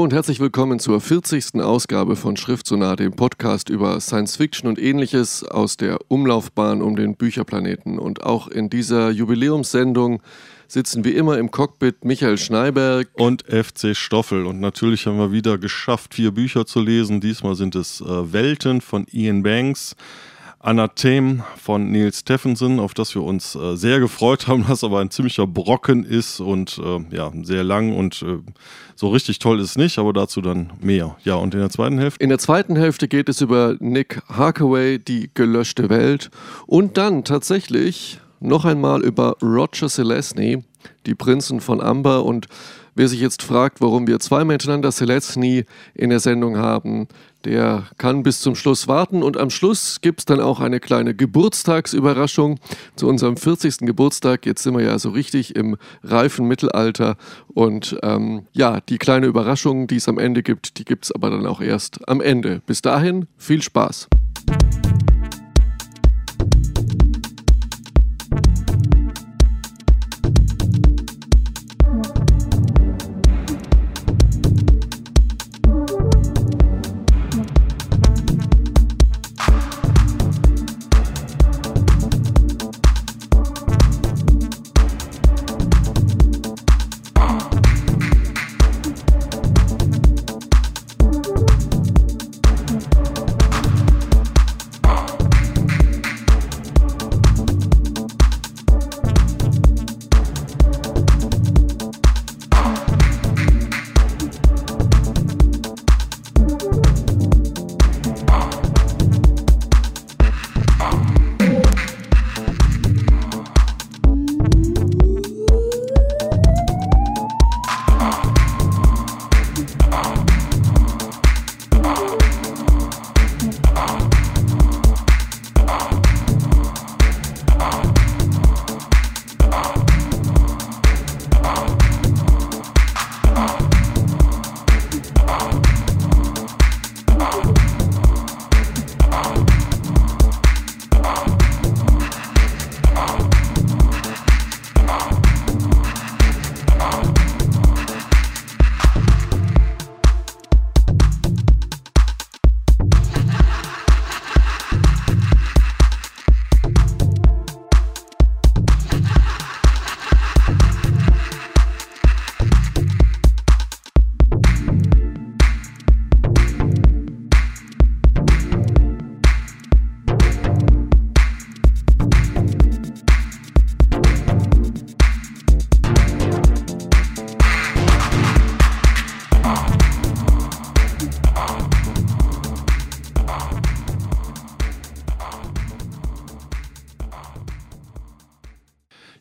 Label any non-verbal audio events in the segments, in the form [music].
Und herzlich willkommen zur 40. Ausgabe von Schriftsonar, dem Podcast über Science Fiction und ähnliches aus der Umlaufbahn um den Bücherplaneten. Und auch in dieser Jubiläumssendung sitzen wie immer im Cockpit Michael Schneiberg und FC Stoffel. Und natürlich haben wir wieder geschafft, vier Bücher zu lesen. Diesmal sind es äh, Welten von Ian Banks. Anathem von Neil Stephenson, auf das wir uns äh, sehr gefreut haben, [laughs] was aber ein ziemlicher Brocken ist und äh, ja, sehr lang und äh, so richtig toll ist es nicht, aber dazu dann mehr. Ja, und in der zweiten Hälfte? In der zweiten Hälfte geht es über Nick Harkaway, die gelöschte Welt und dann tatsächlich noch einmal über Roger Selesny, die Prinzen von Amber und Wer sich jetzt fragt, warum wir zweimal hintereinander Selesny in der Sendung haben, der kann bis zum Schluss warten. Und am Schluss gibt es dann auch eine kleine Geburtstagsüberraschung zu unserem 40. Geburtstag. Jetzt sind wir ja so richtig im reifen Mittelalter. Und ähm, ja, die kleine Überraschung, die es am Ende gibt, die gibt es aber dann auch erst am Ende. Bis dahin, viel Spaß.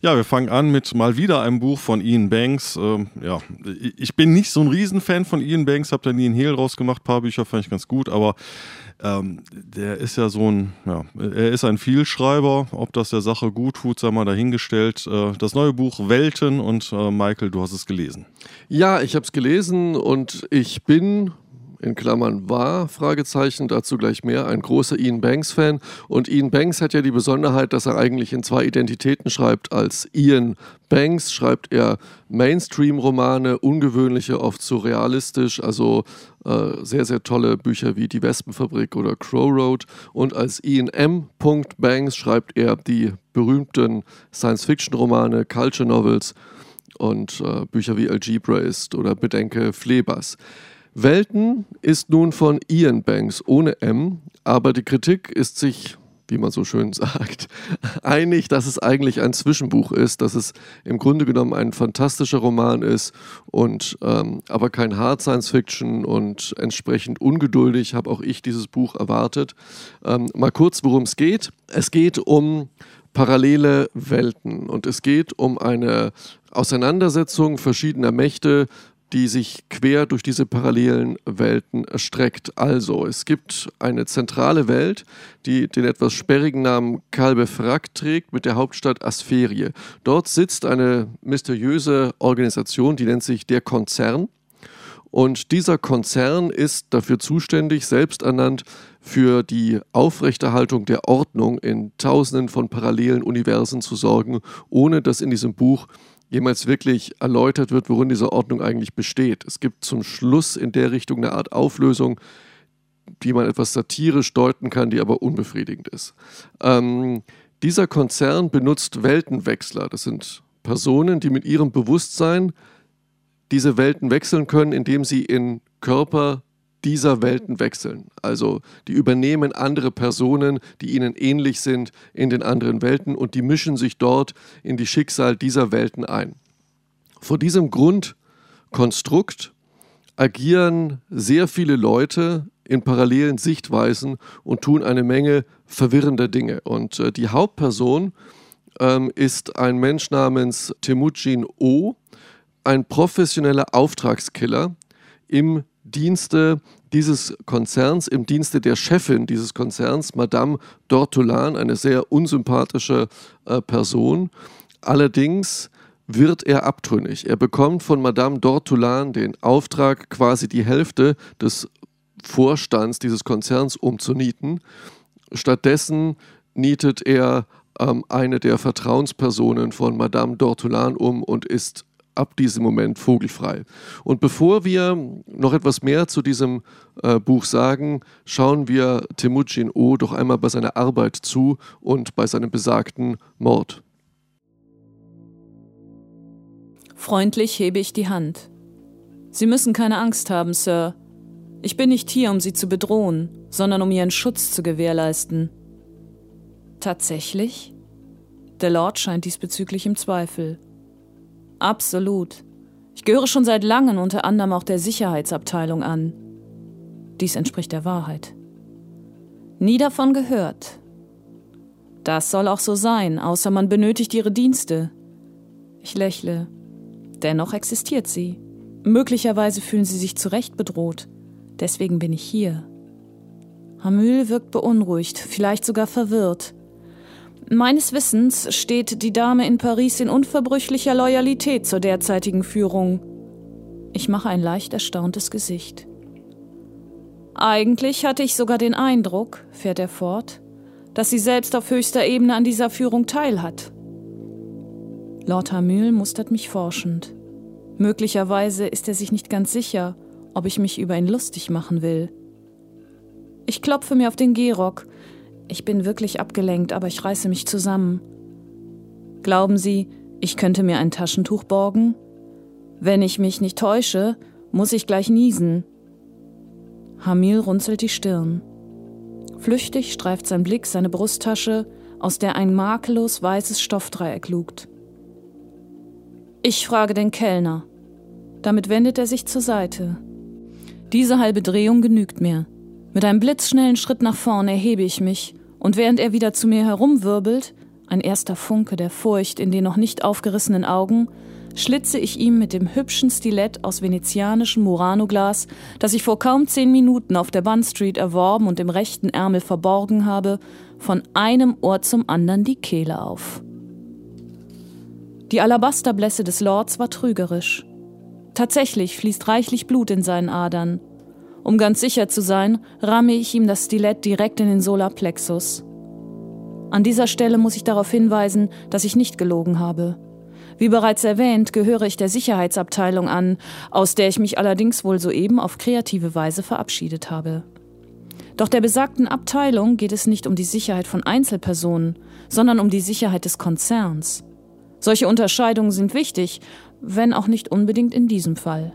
Ja, wir fangen an mit mal wieder einem Buch von Ian Banks. Ähm, ja, ich bin nicht so ein Riesenfan von Ian Banks, habe da nie einen Hehl rausgemacht. Ein paar Bücher fand ich ganz gut, aber ähm, der ist ja so ein, ja, er ist ein Vielschreiber. Ob das der Sache gut tut, sei mal dahingestellt. Äh, das neue Buch Welten und äh, Michael, du hast es gelesen. Ja, ich habe es gelesen und ich bin in Klammern war, Fragezeichen, dazu gleich mehr, ein großer Ian Banks-Fan. Und Ian Banks hat ja die Besonderheit, dass er eigentlich in zwei Identitäten schreibt. Als Ian Banks schreibt er Mainstream-Romane, ungewöhnliche, oft surrealistisch, also äh, sehr, sehr tolle Bücher wie Die Wespenfabrik oder Crow Road. Und als Ian M. Banks schreibt er die berühmten Science-Fiction-Romane, Culture Novels und äh, Bücher wie Algebra ist oder Bedenke Flebas. Welten ist nun von Ian Banks ohne M, aber die Kritik ist sich, wie man so schön [laughs] sagt, einig, dass es eigentlich ein Zwischenbuch ist, dass es im Grunde genommen ein fantastischer Roman ist und ähm, aber kein Hard Science Fiction und entsprechend ungeduldig habe auch ich dieses Buch erwartet. Ähm, mal kurz, worum es geht. Es geht um parallele Welten und es geht um eine Auseinandersetzung verschiedener Mächte die sich quer durch diese parallelen Welten erstreckt. Also, es gibt eine zentrale Welt, die den etwas sperrigen Namen Kalbefrak trägt, mit der Hauptstadt Aspherie. Dort sitzt eine mysteriöse Organisation, die nennt sich der Konzern. Und dieser Konzern ist dafür zuständig, selbst ernannt, für die Aufrechterhaltung der Ordnung in Tausenden von parallelen Universen zu sorgen, ohne dass in diesem Buch jemals wirklich erläutert wird, worin diese Ordnung eigentlich besteht. Es gibt zum Schluss in der Richtung eine Art Auflösung, die man etwas satirisch deuten kann, die aber unbefriedigend ist. Ähm, dieser Konzern benutzt Weltenwechsler. Das sind Personen, die mit ihrem Bewusstsein diese Welten wechseln können, indem sie in Körper dieser Welten wechseln. Also die übernehmen andere Personen, die ihnen ähnlich sind in den anderen Welten und die mischen sich dort in die Schicksal dieser Welten ein. Vor diesem Grundkonstrukt agieren sehr viele Leute in parallelen Sichtweisen und tun eine Menge verwirrender Dinge. Und äh, die Hauptperson ähm, ist ein Mensch namens Temujin O, ein professioneller Auftragskiller im Dienste dieses Konzerns, im Dienste der Chefin dieses Konzerns, Madame Dortolan, eine sehr unsympathische äh, Person. Allerdings wird er abtrünnig. Er bekommt von Madame Dortolan den Auftrag, quasi die Hälfte des Vorstands dieses Konzerns umzunieten. Stattdessen nietet er ähm, eine der Vertrauenspersonen von Madame Dortolan um und ist ab diesem Moment vogelfrei. Und bevor wir noch etwas mehr zu diesem äh, Buch sagen, schauen wir Temujin O doch einmal bei seiner Arbeit zu und bei seinem besagten Mord. Freundlich hebe ich die Hand. Sie müssen keine Angst haben, Sir. Ich bin nicht hier, um Sie zu bedrohen, sondern um Ihren Schutz zu gewährleisten. Tatsächlich? Der Lord scheint diesbezüglich im Zweifel. Absolut. Ich gehöre schon seit langem unter anderem auch der Sicherheitsabteilung an. Dies entspricht der Wahrheit. Nie davon gehört. Das soll auch so sein, außer man benötigt ihre Dienste. Ich lächle. Dennoch existiert sie. Möglicherweise fühlen sie sich zu Recht bedroht. Deswegen bin ich hier. Hamül wirkt beunruhigt, vielleicht sogar verwirrt. Meines Wissens steht die Dame in Paris in unverbrüchlicher Loyalität zur derzeitigen Führung. Ich mache ein leicht erstauntes Gesicht. Eigentlich hatte ich sogar den Eindruck, fährt er fort, dass sie selbst auf höchster Ebene an dieser Führung teilhat. Lord Hamül mustert mich forschend. Möglicherweise ist er sich nicht ganz sicher, ob ich mich über ihn lustig machen will. Ich klopfe mir auf den Gehrock, ich bin wirklich abgelenkt, aber ich reiße mich zusammen. Glauben Sie, ich könnte mir ein Taschentuch borgen? Wenn ich mich nicht täusche, muss ich gleich niesen. Hamil runzelt die Stirn. Flüchtig streift sein Blick seine Brusttasche, aus der ein makellos weißes Stoffdreieck lugt. Ich frage den Kellner. Damit wendet er sich zur Seite. Diese halbe Drehung genügt mir. Mit einem blitzschnellen Schritt nach vorn erhebe ich mich und während er wieder zu mir herumwirbelt, ein erster Funke der Furcht in den noch nicht aufgerissenen Augen, schlitze ich ihm mit dem hübschen Stilett aus venezianischem Murano-Glas, das ich vor kaum zehn Minuten auf der Bun Street erworben und im rechten Ärmel verborgen habe, von einem Ohr zum anderen die Kehle auf. Die Alabasterblässe des Lords war trügerisch. Tatsächlich fließt reichlich Blut in seinen Adern. Um ganz sicher zu sein, ramme ich ihm das Stilett direkt in den Solarplexus. An dieser Stelle muss ich darauf hinweisen, dass ich nicht gelogen habe. Wie bereits erwähnt, gehöre ich der Sicherheitsabteilung an, aus der ich mich allerdings wohl soeben auf kreative Weise verabschiedet habe. Doch der besagten Abteilung geht es nicht um die Sicherheit von Einzelpersonen, sondern um die Sicherheit des Konzerns. Solche Unterscheidungen sind wichtig, wenn auch nicht unbedingt in diesem Fall.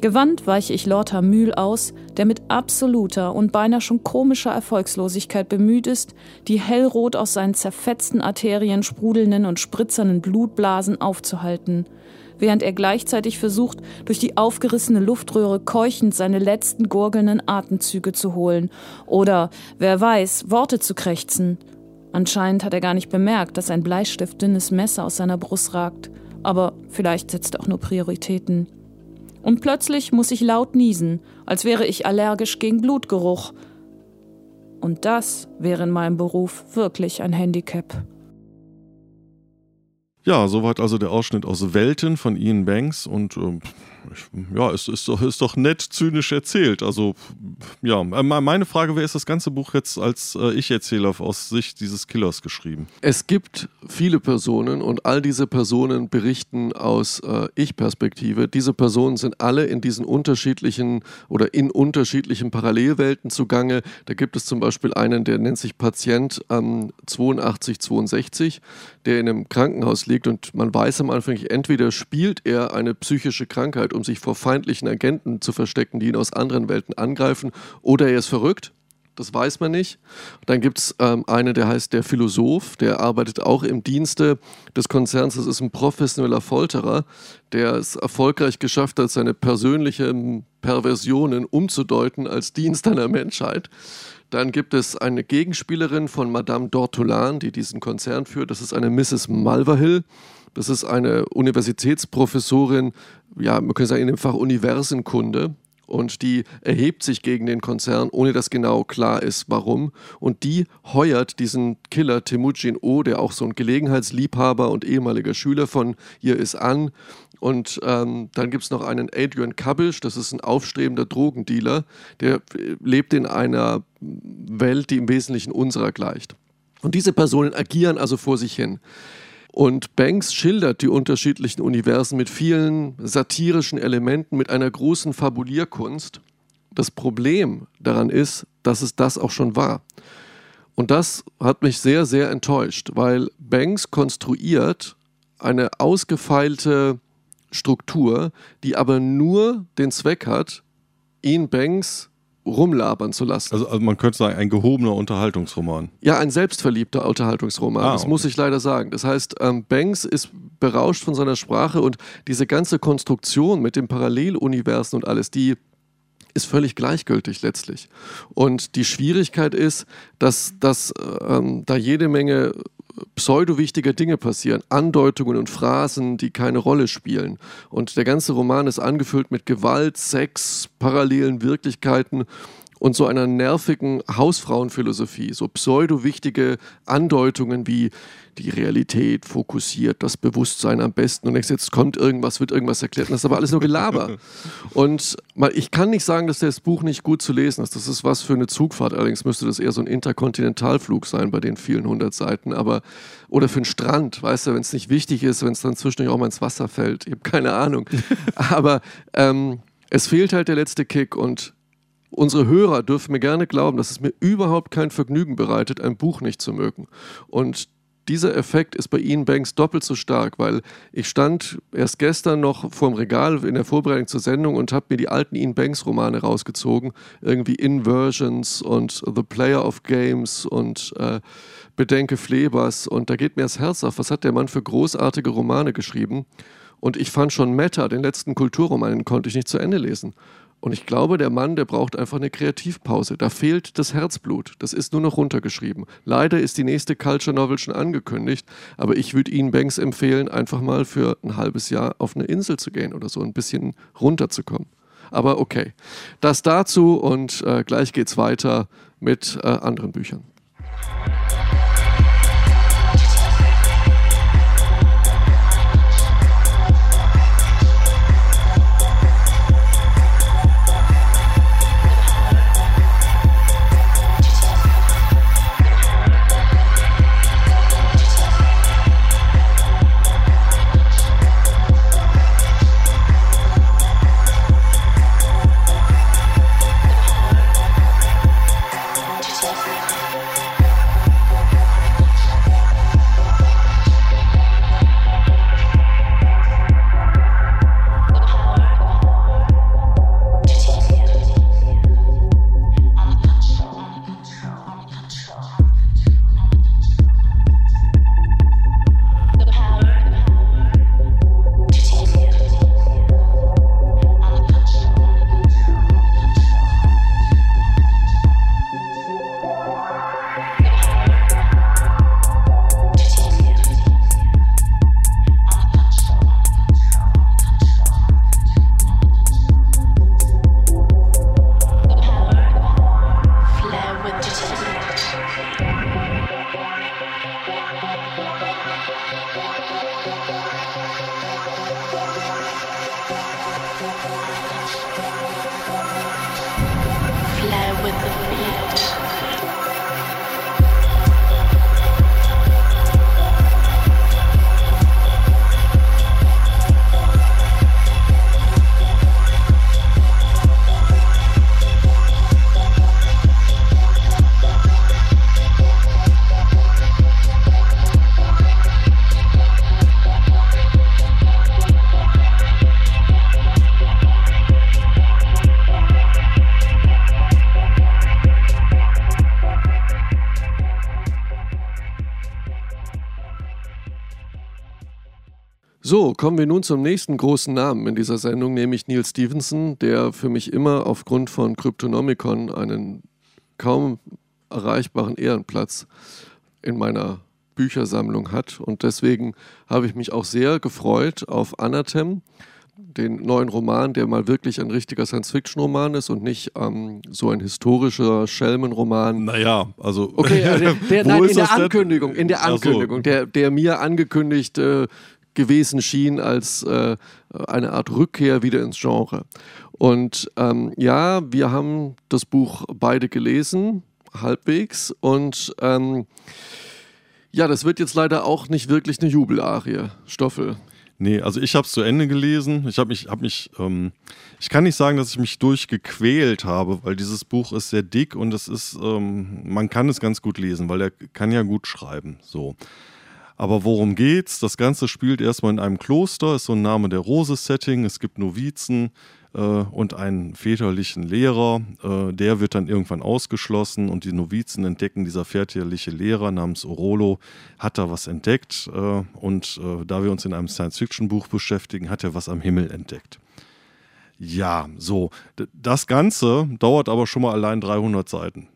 Gewandt weiche ich Lord Hamül aus, der mit absoluter und beinahe schon komischer Erfolgslosigkeit bemüht ist, die hellrot aus seinen zerfetzten Arterien sprudelnden und spritzernden Blutblasen aufzuhalten, während er gleichzeitig versucht, durch die aufgerissene Luftröhre keuchend seine letzten gurgelnden Atemzüge zu holen oder, wer weiß, Worte zu krächzen. Anscheinend hat er gar nicht bemerkt, dass ein bleistiftdünnes Messer aus seiner Brust ragt, aber vielleicht setzt er auch nur Prioritäten. Und plötzlich muss ich laut niesen, als wäre ich allergisch gegen Blutgeruch. Und das wäre in meinem Beruf wirklich ein Handicap. Ja, soweit also der Ausschnitt aus Welten von Ian Banks und äh, ja, es ist doch, ist doch nett zynisch erzählt. Also, ja, äh, meine Frage, wer ist das ganze Buch jetzt als äh, Ich-Erzähler aus Sicht dieses Killers geschrieben? Es gibt viele Personen und all diese Personen berichten aus äh, Ich-Perspektive. Diese Personen sind alle in diesen unterschiedlichen oder in unterschiedlichen Parallelwelten zugange. Da gibt es zum Beispiel einen, der nennt sich Patient ähm, 8262, der in einem Krankenhaus liegt und man weiß am Anfang, entweder spielt er eine psychische Krankheit, um sich vor feindlichen Agenten zu verstecken, die ihn aus anderen Welten angreifen, oder er ist verrückt. Das weiß man nicht. Dann gibt es ähm, einen, der heißt der Philosoph, der arbeitet auch im Dienste des Konzerns. Das ist ein professioneller Folterer, der es erfolgreich geschafft hat, seine persönlichen Perversionen umzudeuten als Dienst der Menschheit. Dann gibt es eine Gegenspielerin von Madame d'Ortolan, die diesen Konzern führt. Das ist eine Mrs. Malverhill. Das ist eine Universitätsprofessorin, ja, man könnte sagen, in dem Fach Universenkunde. Und die erhebt sich gegen den Konzern, ohne dass genau klar ist, warum. Und die heuert diesen Killer Temujin O, der auch so ein Gelegenheitsliebhaber und ehemaliger Schüler von ihr ist, an. Und ähm, dann gibt es noch einen Adrian Kabisch, das ist ein aufstrebender Drogendealer, der lebt in einer Welt, die im Wesentlichen unserer gleicht. Und diese Personen agieren also vor sich hin. Und Banks schildert die unterschiedlichen Universen mit vielen satirischen Elementen, mit einer großen Fabulierkunst. Das Problem daran ist, dass es das auch schon war. Und das hat mich sehr, sehr enttäuscht, weil Banks konstruiert eine ausgefeilte Struktur, die aber nur den Zweck hat, ihn Banks rumlabern zu lassen. Also, also, man könnte sagen, ein gehobener Unterhaltungsroman. Ja, ein selbstverliebter Unterhaltungsroman. Ah, das okay. muss ich leider sagen. Das heißt, ähm, Banks ist berauscht von seiner Sprache und diese ganze Konstruktion mit den Paralleluniversen und alles, die ist völlig gleichgültig letztlich. Und die Schwierigkeit ist, dass, dass ähm, da jede Menge pseudo-wichtige Dinge passieren, Andeutungen und Phrasen, die keine Rolle spielen. Und der ganze Roman ist angefüllt mit Gewalt, Sex, parallelen Wirklichkeiten und so einer nervigen Hausfrauenphilosophie, so pseudo-wichtige Andeutungen wie die Realität fokussiert, das Bewusstsein am besten und jetzt kommt irgendwas, wird irgendwas erklärt und das ist aber alles nur Gelaber. [laughs] und mal, ich kann nicht sagen, dass das Buch nicht gut zu lesen ist, das ist was für eine Zugfahrt, allerdings müsste das eher so ein Interkontinentalflug sein bei den vielen hundert Seiten, aber oder für einen Strand, weißt du, wenn es nicht wichtig ist, wenn es dann zwischendurch auch mal ins Wasser fällt, ich habe keine Ahnung, [laughs] aber ähm, es fehlt halt der letzte Kick und Unsere Hörer dürfen mir gerne glauben, dass es mir überhaupt kein Vergnügen bereitet, ein Buch nicht zu mögen. Und dieser Effekt ist bei Ian Banks doppelt so stark, weil ich stand erst gestern noch vorm Regal in der Vorbereitung zur Sendung und habe mir die alten Ian Banks Romane rausgezogen, irgendwie Inversions und The Player of Games und äh, Bedenke Flebers und da geht mir das Herz auf, was hat der Mann für großartige Romane geschrieben und ich fand schon Meta, den letzten Kulturroman, den konnte ich nicht zu Ende lesen. Und ich glaube, der Mann, der braucht einfach eine Kreativpause. Da fehlt das Herzblut. Das ist nur noch runtergeschrieben. Leider ist die nächste Culture Novel schon angekündigt, aber ich würde Ihnen Banks empfehlen, einfach mal für ein halbes Jahr auf eine Insel zu gehen oder so ein bisschen runterzukommen. Aber okay, das dazu und äh, gleich geht's weiter mit äh, anderen Büchern. So, kommen wir nun zum nächsten großen Namen in dieser Sendung, nämlich Neil Stevenson, der für mich immer aufgrund von Cryptonomicon einen kaum erreichbaren Ehrenplatz in meiner Büchersammlung hat. Und deswegen habe ich mich auch sehr gefreut auf Anathem, den neuen Roman, der mal wirklich ein richtiger Science-Fiction-Roman ist und nicht ähm, so ein historischer Schelmenroman. Naja, also. Okay, äh, [laughs] der, der, nein, in der Ankündigung, in der Ankündigung, der, der mir angekündigt äh, gewesen schien als äh, eine Art Rückkehr wieder ins Genre. Und ähm, ja, wir haben das Buch beide gelesen, halbwegs. Und ähm, ja, das wird jetzt leider auch nicht wirklich eine Jubelarie, Stoffel. Nee, also ich habe es zu Ende gelesen. Ich habe mich, hab mich ähm, ich kann nicht sagen, dass ich mich durchgequält habe, weil dieses Buch ist sehr dick und es ist, ähm, man kann es ganz gut lesen, weil er kann ja gut schreiben. So. Aber worum geht's? Das Ganze spielt erstmal in einem Kloster, ist so ein Name der Rose-Setting. Es gibt Novizen äh, und einen väterlichen Lehrer. Äh, der wird dann irgendwann ausgeschlossen und die Novizen entdecken, dieser väterliche Lehrer namens Orolo hat da was entdeckt. Äh, und äh, da wir uns in einem Science-Fiction-Buch beschäftigen, hat er was am Himmel entdeckt. Ja, so. Das Ganze dauert aber schon mal allein 300 Seiten.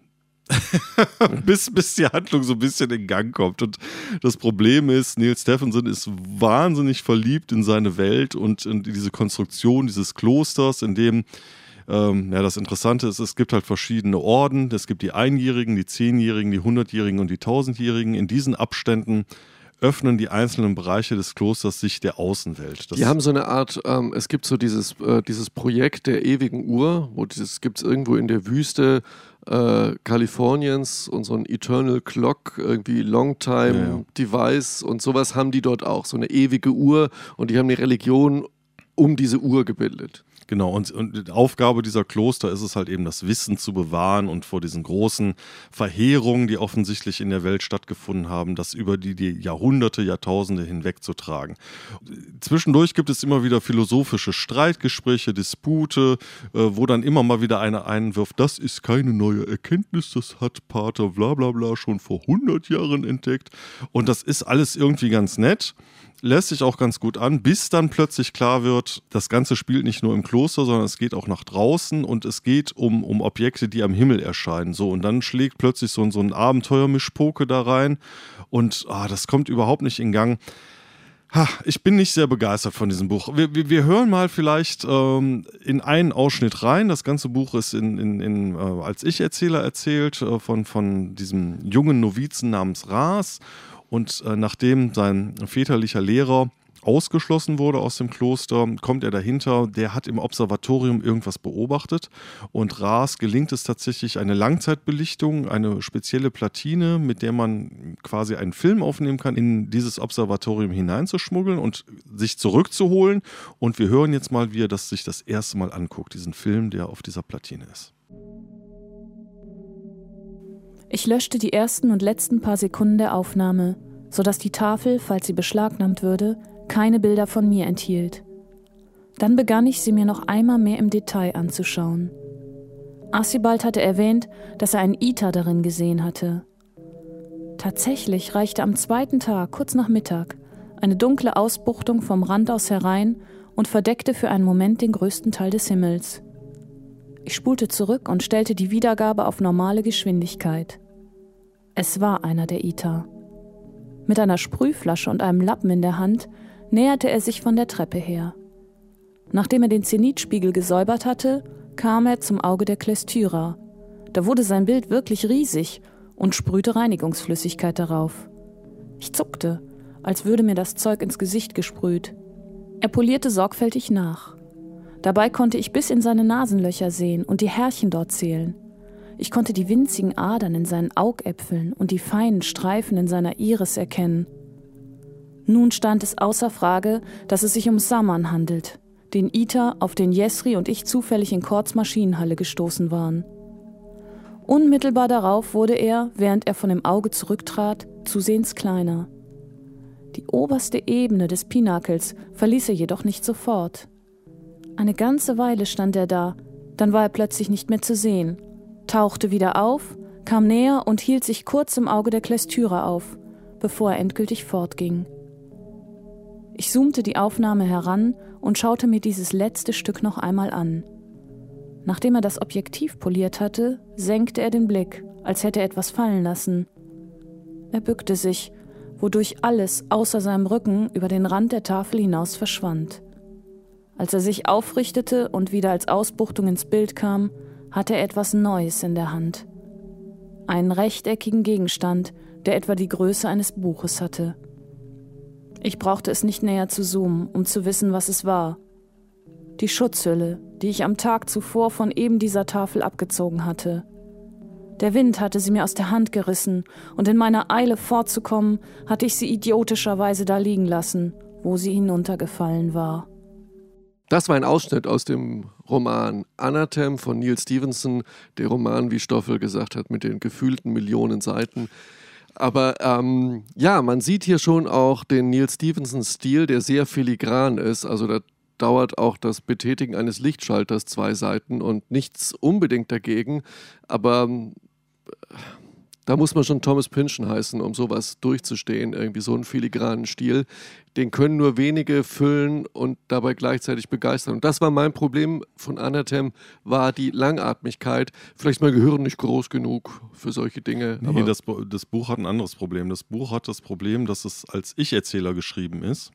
[laughs] bis, bis die Handlung so ein bisschen in Gang kommt. Und das Problem ist, Neil Stephenson ist wahnsinnig verliebt in seine Welt und in diese Konstruktion dieses Klosters, in dem ähm, ja, das Interessante ist, es gibt halt verschiedene Orden. Es gibt die Einjährigen, die Zehnjährigen, die Hundertjährigen und die Tausendjährigen. In diesen Abständen öffnen die einzelnen Bereiche des Klosters sich der Außenwelt. Das die haben so eine Art, ähm, es gibt so dieses, äh, dieses Projekt der ewigen Uhr, wo dieses gibt es irgendwo in der Wüste äh, Kaliforniens und so ein Eternal Clock, irgendwie Longtime ja, ja. Device und sowas haben die dort auch, so eine ewige Uhr und die haben eine Religion um diese Uhr gebildet. Genau, und, und die Aufgabe dieser Kloster ist es halt eben, das Wissen zu bewahren und vor diesen großen Verheerungen, die offensichtlich in der Welt stattgefunden haben, das über die, die Jahrhunderte, Jahrtausende hinweg zu tragen. Zwischendurch gibt es immer wieder philosophische Streitgespräche, Dispute, äh, wo dann immer mal wieder einer einwirft, das ist keine neue Erkenntnis, das hat Pater bla bla bla schon vor 100 Jahren entdeckt. Und das ist alles irgendwie ganz nett lässt sich auch ganz gut an, bis dann plötzlich klar wird, das Ganze spielt nicht nur im Kloster, sondern es geht auch nach draußen und es geht um, um Objekte, die am Himmel erscheinen. So, und dann schlägt plötzlich so, so ein Abenteuermischpoke da rein und ah, das kommt überhaupt nicht in Gang. Ha, ich bin nicht sehr begeistert von diesem Buch. Wir, wir, wir hören mal vielleicht ähm, in einen Ausschnitt rein. Das ganze Buch ist in, in, in, äh, als Ich-Erzähler erzählt äh, von, von diesem jungen Novizen namens Ras. Und äh, nachdem sein väterlicher Lehrer ausgeschlossen wurde aus dem Kloster, kommt er dahinter, der hat im Observatorium irgendwas beobachtet und Ras gelingt es tatsächlich eine Langzeitbelichtung, eine spezielle Platine, mit der man quasi einen Film aufnehmen kann, in dieses Observatorium hineinzuschmuggeln und sich zurückzuholen. Und wir hören jetzt mal, wie er das sich das erste Mal anguckt, diesen Film, der auf dieser Platine ist. Ich löschte die ersten und letzten paar Sekunden der Aufnahme, sodass die Tafel, falls sie beschlagnahmt würde, keine Bilder von mir enthielt. Dann begann ich sie mir noch einmal mehr im Detail anzuschauen. Archibald hatte erwähnt, dass er einen Ita darin gesehen hatte. Tatsächlich reichte am zweiten Tag, kurz nach Mittag, eine dunkle Ausbuchtung vom Rand aus herein und verdeckte für einen Moment den größten Teil des Himmels. Ich spulte zurück und stellte die Wiedergabe auf normale Geschwindigkeit. Es war einer der Ita. Mit einer Sprühflasche und einem Lappen in der Hand näherte er sich von der Treppe her. Nachdem er den Zenitspiegel gesäubert hatte, kam er zum Auge der Klestüra. Da wurde sein Bild wirklich riesig und sprühte Reinigungsflüssigkeit darauf. Ich zuckte, als würde mir das Zeug ins Gesicht gesprüht. Er polierte sorgfältig nach. Dabei konnte ich bis in seine Nasenlöcher sehen und die Härchen dort zählen. Ich konnte die winzigen Adern in seinen Augäpfeln und die feinen Streifen in seiner Iris erkennen. Nun stand es außer Frage, dass es sich um Saman handelt, den Ita, auf den Jesri und ich zufällig in Korts Maschinenhalle gestoßen waren. Unmittelbar darauf wurde er, während er von dem Auge zurücktrat, zusehends kleiner. Die oberste Ebene des Pinakels verließ er jedoch nicht sofort. Eine ganze Weile stand er da, dann war er plötzlich nicht mehr zu sehen, tauchte wieder auf, kam näher und hielt sich kurz im Auge der Klestüre auf, bevor er endgültig fortging. Ich zoomte die Aufnahme heran und schaute mir dieses letzte Stück noch einmal an. Nachdem er das Objektiv poliert hatte, senkte er den Blick, als hätte er etwas fallen lassen. Er bückte sich, wodurch alles außer seinem Rücken über den Rand der Tafel hinaus verschwand. Als er sich aufrichtete und wieder als Ausbuchtung ins Bild kam, hatte er etwas Neues in der Hand. Einen rechteckigen Gegenstand, der etwa die Größe eines Buches hatte. Ich brauchte es nicht näher zu zoomen, um zu wissen, was es war. Die Schutzhülle, die ich am Tag zuvor von eben dieser Tafel abgezogen hatte. Der Wind hatte sie mir aus der Hand gerissen, und in meiner Eile fortzukommen, hatte ich sie idiotischerweise da liegen lassen, wo sie hinuntergefallen war. Das war ein Ausschnitt aus dem Roman Anathem von Neil Stevenson, der Roman, wie Stoffel gesagt hat, mit den gefühlten Millionen Seiten. Aber ähm, ja, man sieht hier schon auch den Neil Stevenson-Stil, der sehr filigran ist. Also da dauert auch das Betätigen eines Lichtschalters zwei Seiten und nichts unbedingt dagegen. Aber äh, da muss man schon Thomas Pynchon heißen, um sowas durchzustehen. Irgendwie so einen filigranen Stil. Den können nur wenige füllen und dabei gleichzeitig begeistern. Und das war mein Problem von Anathem, war die Langatmigkeit. Vielleicht mein Gehirn nicht groß genug für solche Dinge. Nee, das, das Buch hat ein anderes Problem. Das Buch hat das Problem, dass es als Ich-Erzähler geschrieben ist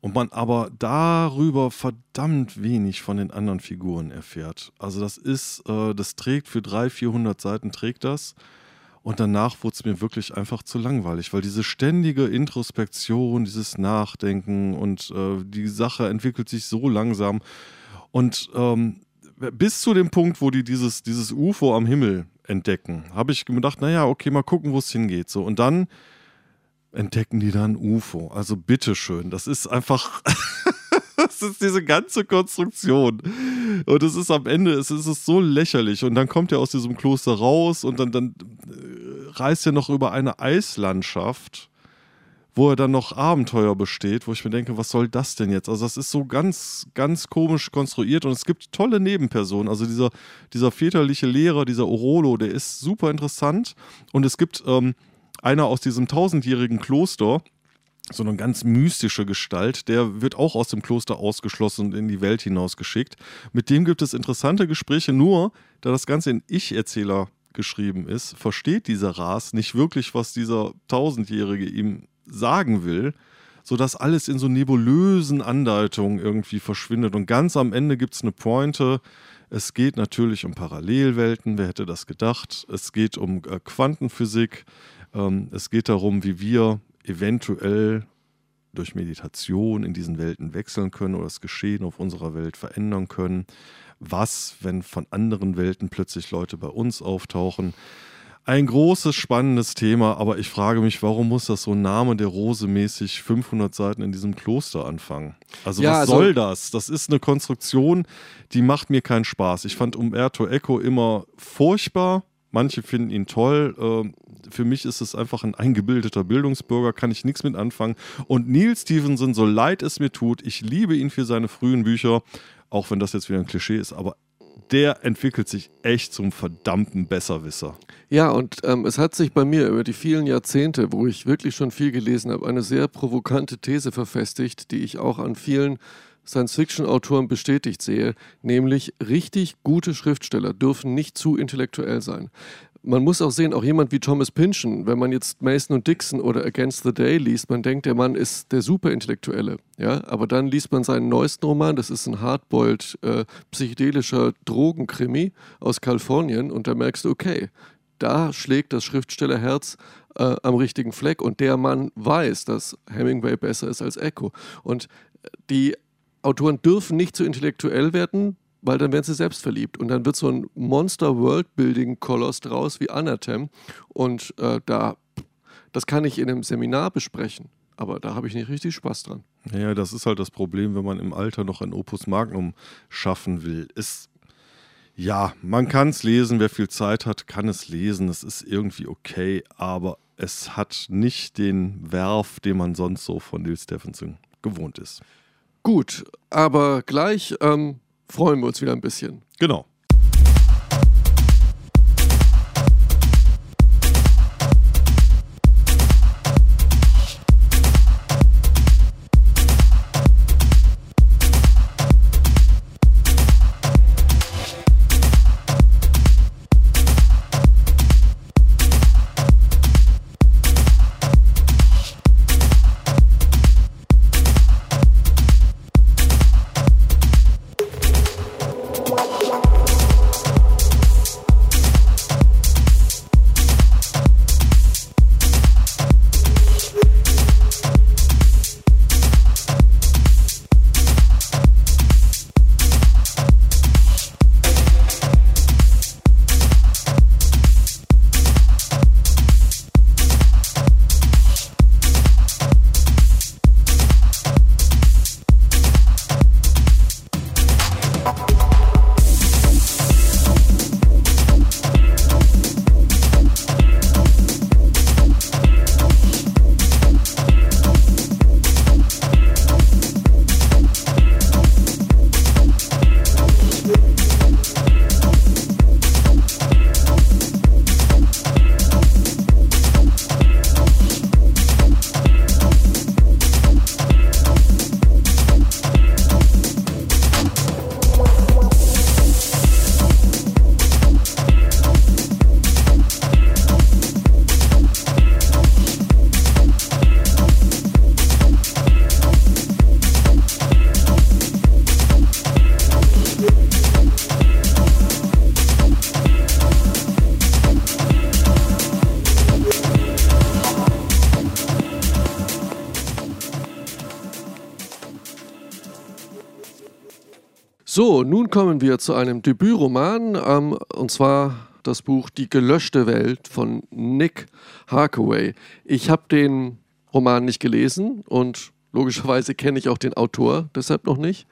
und man aber darüber verdammt wenig von den anderen Figuren erfährt. Also das ist, äh, das trägt für 300, 400 Seiten trägt das und danach wurde es mir wirklich einfach zu langweilig, weil diese ständige Introspektion, dieses Nachdenken und äh, die Sache entwickelt sich so langsam. Und ähm, bis zu dem Punkt, wo die dieses, dieses UFO am Himmel entdecken, habe ich gedacht, naja, okay, mal gucken, wo es hingeht. So. Und dann entdecken die dann UFO. Also bitteschön, das ist einfach. [laughs] das ist diese ganze Konstruktion. Und es ist am Ende, es ist so lächerlich. Und dann kommt er aus diesem Kloster raus und dann, dann äh, reist er noch über eine Eislandschaft, wo er dann noch Abenteuer besteht, wo ich mir denke, was soll das denn jetzt? Also, das ist so ganz, ganz komisch konstruiert und es gibt tolle Nebenpersonen. Also, dieser, dieser väterliche Lehrer, dieser Orolo, der ist super interessant. Und es gibt ähm, einer aus diesem tausendjährigen Kloster, so eine ganz mystische Gestalt, der wird auch aus dem Kloster ausgeschlossen und in die Welt hinausgeschickt. Mit dem gibt es interessante Gespräche, nur da das Ganze in Ich-Erzähler geschrieben ist, versteht dieser Ras nicht wirklich, was dieser Tausendjährige ihm sagen will, sodass alles in so nebulösen Andeutungen irgendwie verschwindet. Und ganz am Ende gibt es eine Pointe. Es geht natürlich um Parallelwelten, wer hätte das gedacht? Es geht um äh, Quantenphysik. Ähm, es geht darum, wie wir eventuell durch Meditation in diesen Welten wechseln können oder das Geschehen auf unserer Welt verändern können. Was, wenn von anderen Welten plötzlich Leute bei uns auftauchen? Ein großes, spannendes Thema, aber ich frage mich, warum muss das so Name der Rose mäßig 500 Seiten in diesem Kloster anfangen? Also ja, was also soll das? Das ist eine Konstruktion, die macht mir keinen Spaß. Ich fand Umberto Eco immer furchtbar. Manche finden ihn toll. Für mich ist es einfach ein eingebildeter Bildungsbürger, kann ich nichts mit anfangen. Und Neil Stevenson, so leid es mir tut, ich liebe ihn für seine frühen Bücher, auch wenn das jetzt wieder ein Klischee ist, aber der entwickelt sich echt zum verdammten Besserwisser. Ja, und ähm, es hat sich bei mir über die vielen Jahrzehnte, wo ich wirklich schon viel gelesen habe, eine sehr provokante These verfestigt, die ich auch an vielen Science-Fiction-Autoren bestätigt sehe, nämlich richtig gute Schriftsteller dürfen nicht zu intellektuell sein man muss auch sehen, auch jemand wie Thomas Pynchon, wenn man jetzt Mason und Dixon oder Against the Day liest, man denkt, der Mann ist der Superintellektuelle. Ja? Aber dann liest man seinen neuesten Roman, das ist ein hardboiled, äh, psychedelischer Drogenkrimi aus Kalifornien und da merkst du, okay, da schlägt das Schriftstellerherz äh, am richtigen Fleck und der Mann weiß, dass Hemingway besser ist als Echo. Und die Autoren dürfen nicht zu intellektuell werden, weil dann werden sie selbst verliebt. Und dann wird so ein Monster-World-Building-Koloss draus wie Anathem. Und äh, da, das kann ich in einem Seminar besprechen. Aber da habe ich nicht richtig Spaß dran. Ja, das ist halt das Problem, wenn man im Alter noch ein Opus Magnum schaffen will. Es ja, man kann es lesen, wer viel Zeit hat, kann es lesen. Es ist irgendwie okay, aber es hat nicht den Werf, den man sonst so von Neil Stephenson gewohnt ist. Gut, aber gleich ähm, freuen wir uns wieder ein bisschen. Genau. So, nun kommen wir zu einem Debütroman, ähm, und zwar das Buch Die gelöschte Welt von Nick Harkaway. Ich habe den Roman nicht gelesen und logischerweise kenne ich auch den Autor deshalb noch nicht.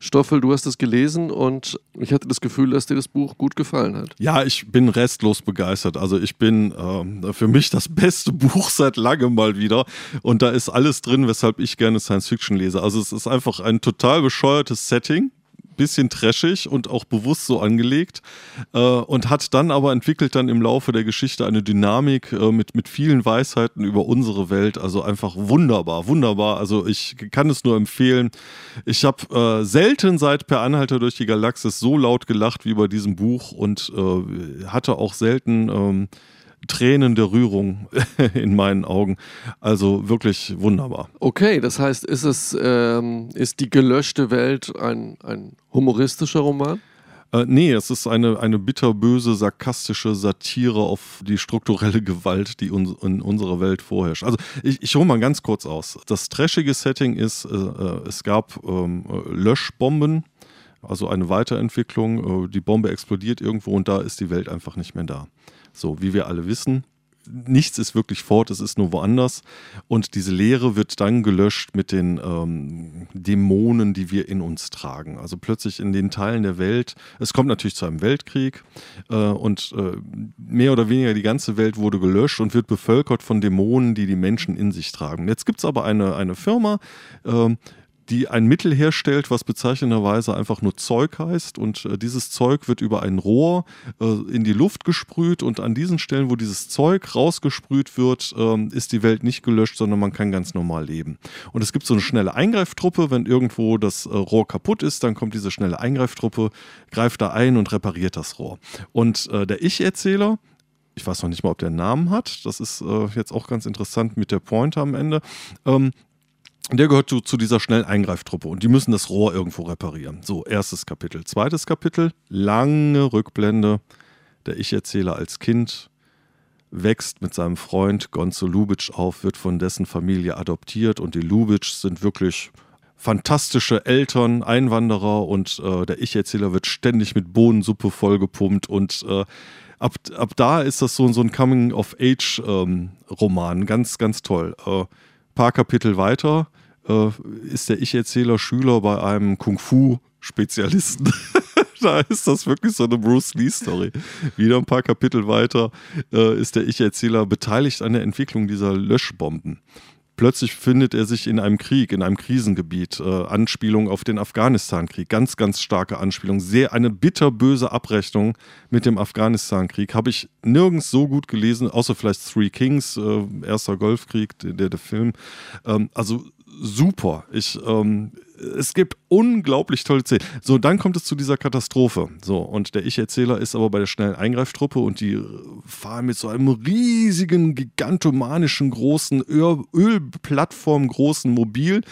Stoffel, du hast es gelesen und ich hatte das Gefühl, dass dir das Buch gut gefallen hat. Ja, ich bin restlos begeistert. Also ich bin äh, für mich das beste [laughs] Buch seit langem mal wieder und da ist alles drin, weshalb ich gerne Science Fiction lese. Also es ist einfach ein total bescheuertes Setting bisschen trashig und auch bewusst so angelegt äh, und hat dann aber entwickelt dann im Laufe der Geschichte eine Dynamik äh, mit, mit vielen Weisheiten über unsere Welt. Also einfach wunderbar, wunderbar. Also ich kann es nur empfehlen. Ich habe äh, selten seit Per Anhalter durch die Galaxis so laut gelacht wie bei diesem Buch und äh, hatte auch selten ähm, Tränen der Rührung [laughs] in meinen Augen. Also wirklich wunderbar. Okay, das heißt, ist es ähm, ist die gelöschte Welt ein, ein humoristischer Roman? Äh, nee, es ist eine, eine bitterböse, sarkastische Satire auf die strukturelle [laughs] Gewalt, die uns, in unserer Welt vorherrscht. Also ich, ich hole mal ganz kurz aus. Das trashige Setting ist, äh, äh es gab ähm, Löschbomben, also eine Weiterentwicklung. Äh, die Bombe explodiert irgendwo und da ist die Welt einfach nicht mehr da. So, wie wir alle wissen, nichts ist wirklich fort, es ist nur woanders. Und diese Leere wird dann gelöscht mit den ähm, Dämonen, die wir in uns tragen. Also plötzlich in den Teilen der Welt, es kommt natürlich zu einem Weltkrieg äh, und äh, mehr oder weniger die ganze Welt wurde gelöscht und wird bevölkert von Dämonen, die die Menschen in sich tragen. Jetzt gibt es aber eine, eine Firma, äh, die ein Mittel herstellt, was bezeichnenderweise einfach nur Zeug heißt. Und äh, dieses Zeug wird über ein Rohr äh, in die Luft gesprüht. Und an diesen Stellen, wo dieses Zeug rausgesprüht wird, äh, ist die Welt nicht gelöscht, sondern man kann ganz normal leben. Und es gibt so eine schnelle Eingreiftruppe. Wenn irgendwo das äh, Rohr kaputt ist, dann kommt diese schnelle Eingreiftruppe, greift da ein und repariert das Rohr. Und äh, der Ich-Erzähler, ich weiß noch nicht mal, ob der einen Namen hat. Das ist äh, jetzt auch ganz interessant mit der Pointer am Ende. Ähm, der gehört zu, zu dieser Schnelleingreiftruppe und die müssen das Rohr irgendwo reparieren. So, erstes Kapitel. Zweites Kapitel, lange Rückblende. Der Ich-Erzähler als Kind wächst mit seinem Freund Gonzo Lubitsch auf, wird von dessen Familie adoptiert und die Lubitsch sind wirklich fantastische Eltern, Einwanderer und äh, der Ich-Erzähler wird ständig mit Bohnensuppe vollgepumpt und äh, ab, ab da ist das so, so ein Coming-of-Age-Roman. Ähm, ganz, ganz toll. Äh, paar Kapitel weiter äh, ist der Ich-Erzähler Schüler bei einem Kung-Fu-Spezialisten. [laughs] da ist das wirklich so eine Bruce Lee-Story. Wieder ein paar Kapitel weiter äh, ist der Ich-Erzähler beteiligt an der Entwicklung dieser Löschbomben. Plötzlich findet er sich in einem Krieg, in einem Krisengebiet. Äh, Anspielung auf den Afghanistan-Krieg. Ganz, ganz starke Anspielung. Sehr eine bitterböse Abrechnung mit dem Afghanistan-Krieg. Habe ich nirgends so gut gelesen, außer vielleicht Three Kings, äh, erster Golfkrieg, der, der Film. Ähm, also super. Ich, ähm, es gibt unglaublich tolle Szenen. So, dann kommt es zu dieser Katastrophe. So, und der Ich-Erzähler ist aber bei der schnellen Eingreiftruppe und die fahren mit so einem riesigen, gigantomanischen, großen, Öl Ölplattform, großen Mobil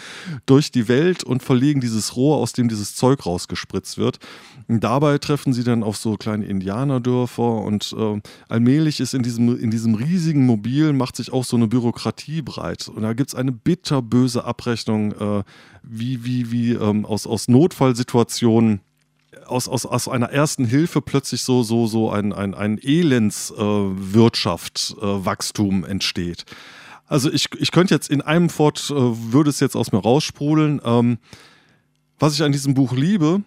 durch die Welt und verlegen dieses Rohr, aus dem dieses Zeug rausgespritzt wird. Und dabei treffen sie dann auf so kleine Indianerdörfer und äh, allmählich ist in diesem, in diesem riesigen Mobil macht sich auch so eine Bürokratie breit. Und da gibt es eine bitterböse Abrechnung, äh, wie, wie, wie ähm, aus, aus Notfallsituationen aus, aus, aus einer ersten Hilfe plötzlich so, so, so ein, ein, ein Elendswirtschaft, äh, äh, entsteht. Also ich, ich könnte jetzt in einem Fort, äh, würde es jetzt aus mir raussprudeln. Ähm, was ich an diesem Buch liebe,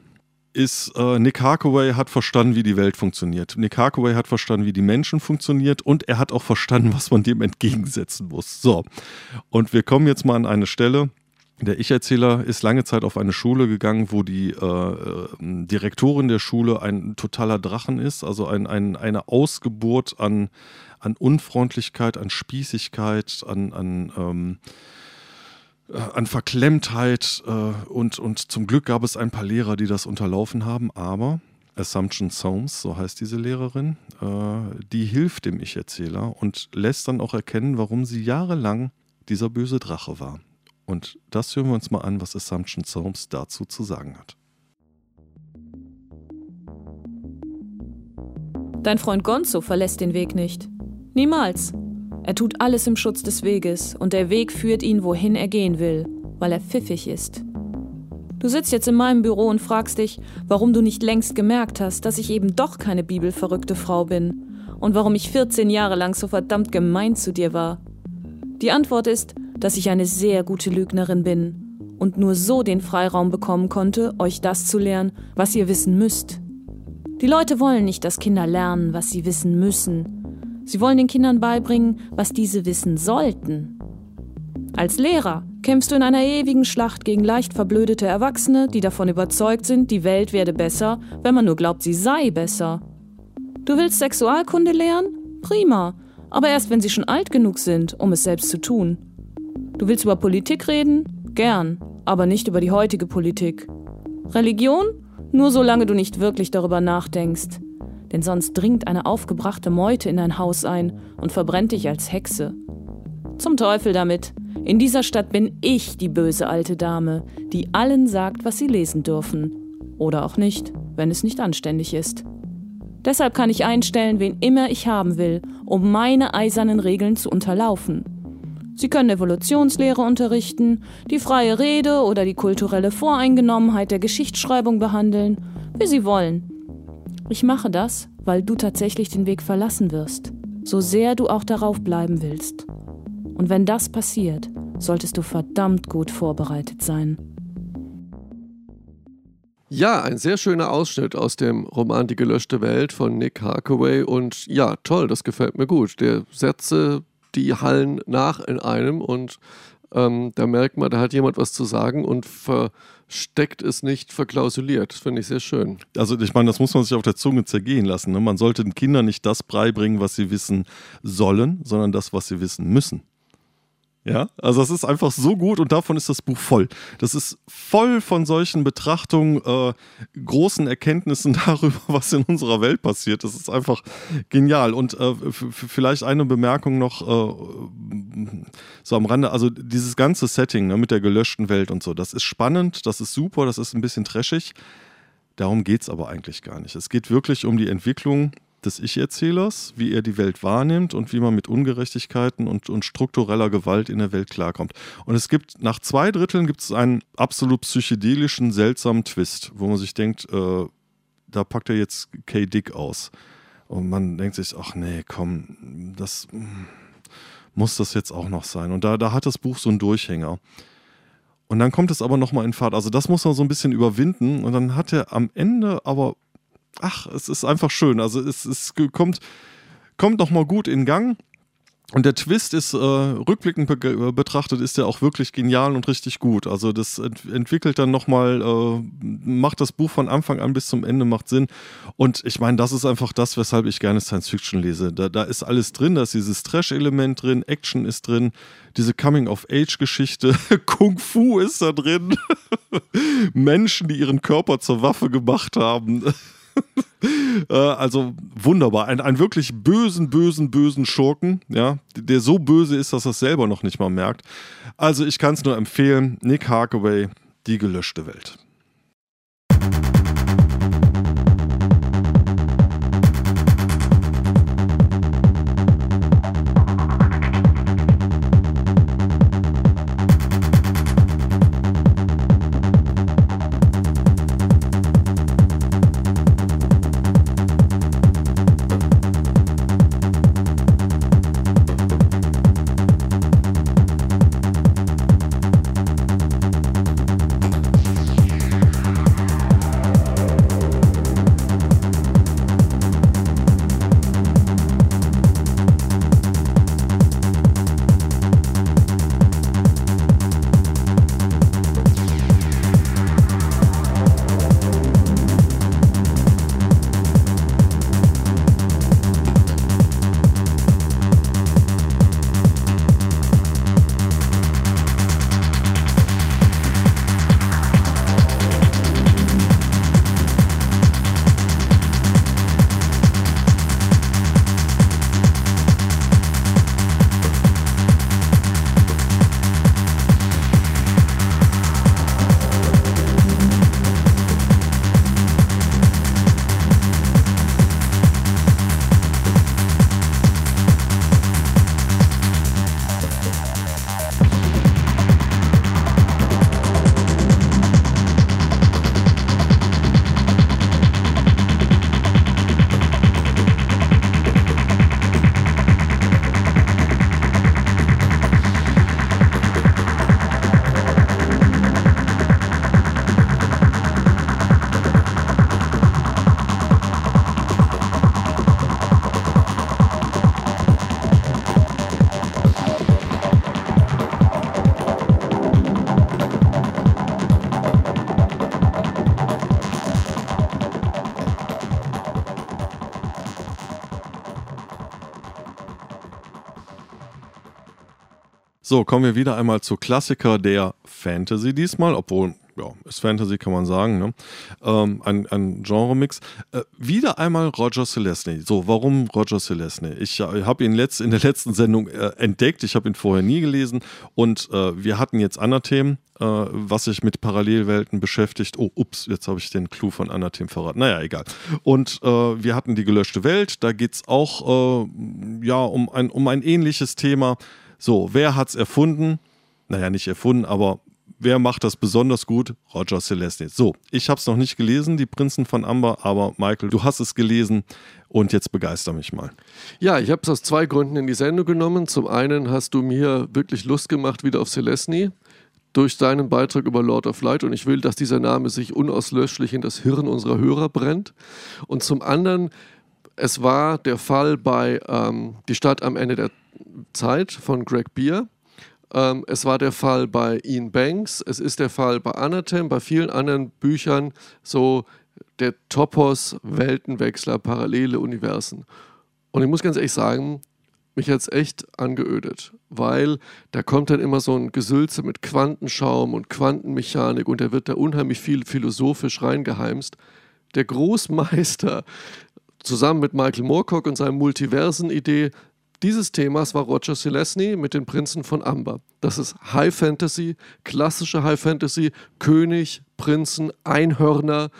ist, äh, Nick Harkaway hat verstanden, wie die Welt funktioniert. Nick Harkaway hat verstanden, wie die Menschen funktioniert und er hat auch verstanden, was man dem entgegensetzen muss. So, und wir kommen jetzt mal an eine Stelle. Der Ich-Erzähler ist lange Zeit auf eine Schule gegangen, wo die äh, äh Direktorin der Schule ein totaler Drachen ist, also ein, ein, eine Ausgeburt an, an Unfreundlichkeit, an Spießigkeit, an, an ähm, äh, an Verklemmtheit äh, und, und zum Glück gab es ein paar Lehrer, die das unterlaufen haben, aber Assumption Soames, so heißt diese Lehrerin, äh, die hilft dem Ich-Erzähler und lässt dann auch erkennen, warum sie jahrelang dieser böse Drache war. Und das hören wir uns mal an, was Assumption Soames dazu zu sagen hat. Dein Freund Gonzo verlässt den Weg nicht. Niemals. Er tut alles im Schutz des Weges und der Weg führt ihn, wohin er gehen will, weil er pfiffig ist. Du sitzt jetzt in meinem Büro und fragst dich, warum du nicht längst gemerkt hast, dass ich eben doch keine bibelverrückte Frau bin und warum ich 14 Jahre lang so verdammt gemein zu dir war. Die Antwort ist, dass ich eine sehr gute Lügnerin bin und nur so den Freiraum bekommen konnte, euch das zu lernen, was ihr wissen müsst. Die Leute wollen nicht, dass Kinder lernen, was sie wissen müssen, Sie wollen den Kindern beibringen, was diese wissen sollten. Als Lehrer kämpfst du in einer ewigen Schlacht gegen leicht verblödete Erwachsene, die davon überzeugt sind, die Welt werde besser, wenn man nur glaubt, sie sei besser. Du willst Sexualkunde lernen? Prima, aber erst wenn sie schon alt genug sind, um es selbst zu tun. Du willst über Politik reden? Gern, aber nicht über die heutige Politik. Religion? Nur solange du nicht wirklich darüber nachdenkst denn sonst dringt eine aufgebrachte Meute in dein Haus ein und verbrennt dich als Hexe. Zum Teufel damit. In dieser Stadt bin ich die böse alte Dame, die allen sagt, was sie lesen dürfen. Oder auch nicht, wenn es nicht anständig ist. Deshalb kann ich einstellen, wen immer ich haben will, um meine eisernen Regeln zu unterlaufen. Sie können Evolutionslehre unterrichten, die freie Rede oder die kulturelle Voreingenommenheit der Geschichtsschreibung behandeln, wie Sie wollen. Ich mache das, weil du tatsächlich den Weg verlassen wirst, so sehr du auch darauf bleiben willst. Und wenn das passiert, solltest du verdammt gut vorbereitet sein. Ja, ein sehr schöner Ausschnitt aus dem Roman Die gelöschte Welt von Nick Harkaway. Und ja, toll, das gefällt mir gut. Der Sätze, die hallen nach in einem und ähm, da merkt man, da hat jemand was zu sagen und versteckt es nicht verklausuliert. Das finde ich sehr schön. Also ich meine, das muss man sich auf der Zunge zergehen lassen. Ne? Man sollte den Kindern nicht das beibringen, was sie wissen sollen, sondern das, was sie wissen müssen. Ja, also das ist einfach so gut und davon ist das Buch voll. Das ist voll von solchen Betrachtungen, äh, großen Erkenntnissen [laughs] darüber, was in unserer Welt passiert. Das ist einfach genial. Und äh, vielleicht eine Bemerkung noch äh, so am Rande. Also dieses ganze Setting ne, mit der gelöschten Welt und so, das ist spannend, das ist super, das ist ein bisschen trashig. Darum geht es aber eigentlich gar nicht. Es geht wirklich um die Entwicklung des Ich-Erzählers, wie er die Welt wahrnimmt und wie man mit Ungerechtigkeiten und, und struktureller Gewalt in der Welt klarkommt. Und es gibt nach zwei Dritteln gibt es einen absolut psychedelischen, seltsamen Twist, wo man sich denkt, äh, da packt er jetzt K. Dick aus. Und man denkt sich, ach nee, komm, das muss das jetzt auch noch sein. Und da, da hat das Buch so einen Durchhänger. Und dann kommt es aber nochmal in Fahrt. Also das muss man so ein bisschen überwinden. Und dann hat er am Ende aber, ach, es ist einfach schön. Also es, es kommt, kommt nochmal gut in Gang. Und der Twist ist, äh, rückblickend be betrachtet, ist der auch wirklich genial und richtig gut. Also das ent entwickelt dann nochmal, äh, macht das Buch von Anfang an bis zum Ende, macht Sinn. Und ich meine, das ist einfach das, weshalb ich gerne Science Fiction lese. Da, da ist alles drin, da ist dieses Trash-Element drin, Action ist drin, diese Coming-of-Age-Geschichte, [laughs] Kung Fu ist da drin, [laughs] Menschen, die ihren Körper zur Waffe gemacht haben. [laughs] Äh, also wunderbar. Ein, ein wirklich bösen, bösen, bösen Schurken, ja, der so böse ist, dass er es selber noch nicht mal merkt. Also ich kann es nur empfehlen. Nick Harkaway, die gelöschte Welt. So, kommen wir wieder einmal zu Klassiker der Fantasy diesmal, obwohl, ja, ist Fantasy, kann man sagen, ne? Ähm, ein, ein Genre-Mix. Äh, wieder einmal Roger Celesny. So, warum Roger Celesny? Ich äh, habe ihn letzt, in der letzten Sendung äh, entdeckt, ich habe ihn vorher nie gelesen und äh, wir hatten jetzt Anathem, äh, was sich mit Parallelwelten beschäftigt. Oh, ups, jetzt habe ich den Clou von Anathem verraten. Naja, egal. Und äh, wir hatten die gelöschte Welt, da geht es auch ja, um, ein, um ein ähnliches Thema. So, wer hat's erfunden? Naja, nicht erfunden, aber wer macht das besonders gut? Roger Celeste. So, ich habe es noch nicht gelesen, die Prinzen von Amber, aber Michael, du hast es gelesen und jetzt begeister mich mal. Ja, ich habe es aus zwei Gründen in die Sendung genommen. Zum einen hast du mir wirklich Lust gemacht wieder auf Celestny durch deinen Beitrag über Lord of Light und ich will, dass dieser Name sich unauslöschlich in das Hirn unserer Hörer brennt. Und zum anderen, es war der Fall bei ähm, Die Stadt am Ende der Zeit von Greg Beer. Ähm, es war der Fall bei Ian Banks, es ist der Fall bei Anathem, bei vielen anderen Büchern, so der Topos, Weltenwechsler, parallele Universen. Und ich muss ganz ehrlich sagen, mich hat es echt angeödet, weil da kommt dann immer so ein Gesülze mit Quantenschaum und Quantenmechanik und da wird da unheimlich viel philosophisch reingeheimst. Der Großmeister zusammen mit Michael Moorcock und seinem Multiversen-Idee dieses Themas war Roger Celesny mit den Prinzen von Amber. Das ist High Fantasy, klassische High Fantasy, König, Prinzen, Einhörner,